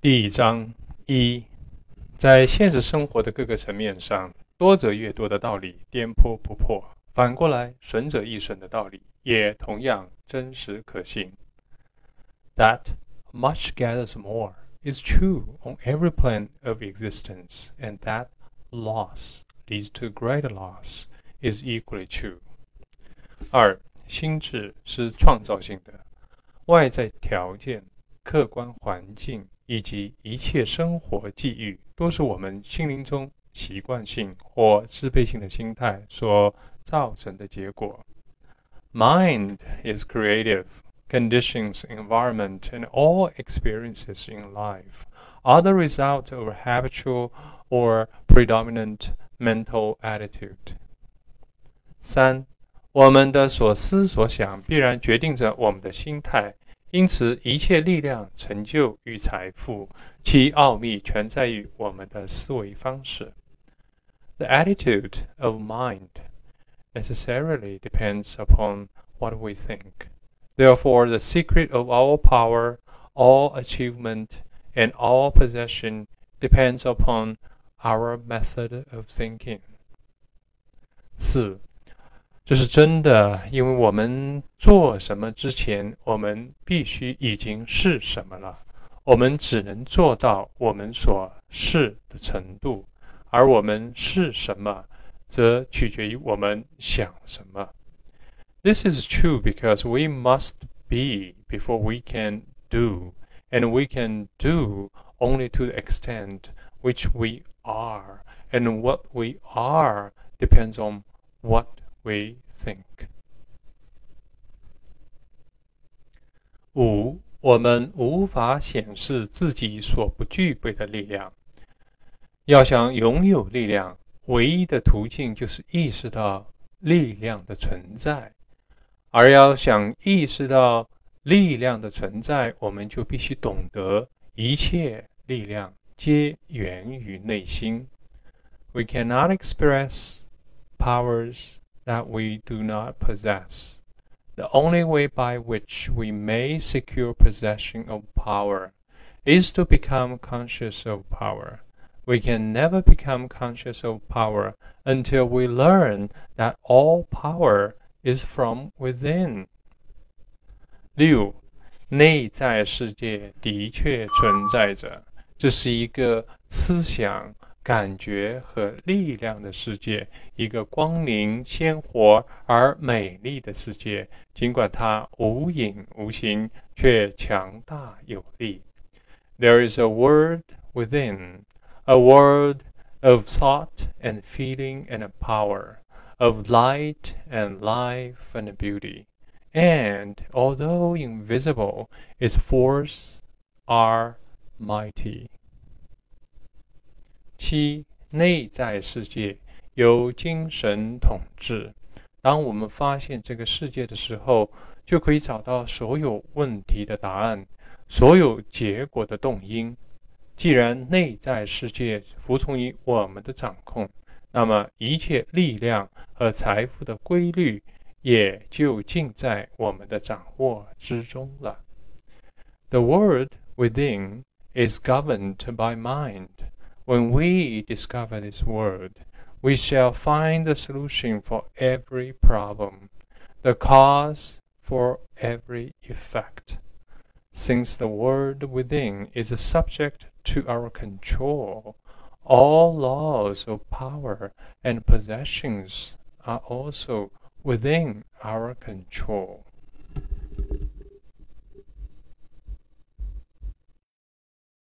第一章一，在现实生活的各个层面上，多则越多的道理颠扑不破；反过来，损者亦损的道理也同样真实可信。That much gathers more is true on every plane of existence, and that loss leads to greater loss is equally true. 二，心智是创造性的，外在条件、客观环境以及一切生活际遇，都是我们心灵中习惯性或支配性的心态所造成的结果。Mind is creative. Conditions, environment, and all experiences in life are the result of a habitual or predominant mental attitude. 三，我们的所思所想必然决定着我们的心态， 因此一切力量、成就与财富，其奥秘全在于我们的思维方式。The attitude of mind necessarily depends upon what we think. Therefore, the secret of all power, all achievement, and all possession depends upon our method of thinking. 四， 这是真的，因为我们做什么之前，我们必须已经是什么了。我们只能做到我们所是的程度，而我们是什么，则取决于我们想什么。This is true because we must be before we can do, and we can do only to the extent which we are, and what we are depends on what we think. 五，我们无法显示自己所不具备的力量。要想拥有力量，唯一的途径就是意识到力量的存在。而要想意识到力量的存在，我们就必须懂得一切力量皆源于内心。We cannot express powers that we do not possess. The only way by which we may secure possession of power is to become conscious of power. We can never become conscious of power until we learn that all power is from within。六，内在世界的确存在着，这是一个思想、 感觉和力量的世界，一个光明、鲜活而美丽的世界。尽管它无影无形，却强大有力。There is a world within, a world of thought and feeling and power of light and life and beauty. And although invisible, its force are mighty. 七，内在世界由精神统治。当我们发现这个世界的时候，就可以找到所有问题的答案，所有结果的动因。既然内在世界服从于我们的掌控，那么一切力量和财富的规律也就尽在我们的掌握之中了。The world within is governed by mind. When we discover this world, we shall find the solution for every problem, the cause for every effect. Since the world within is subject to our control, all laws of power and possessions are also within our control.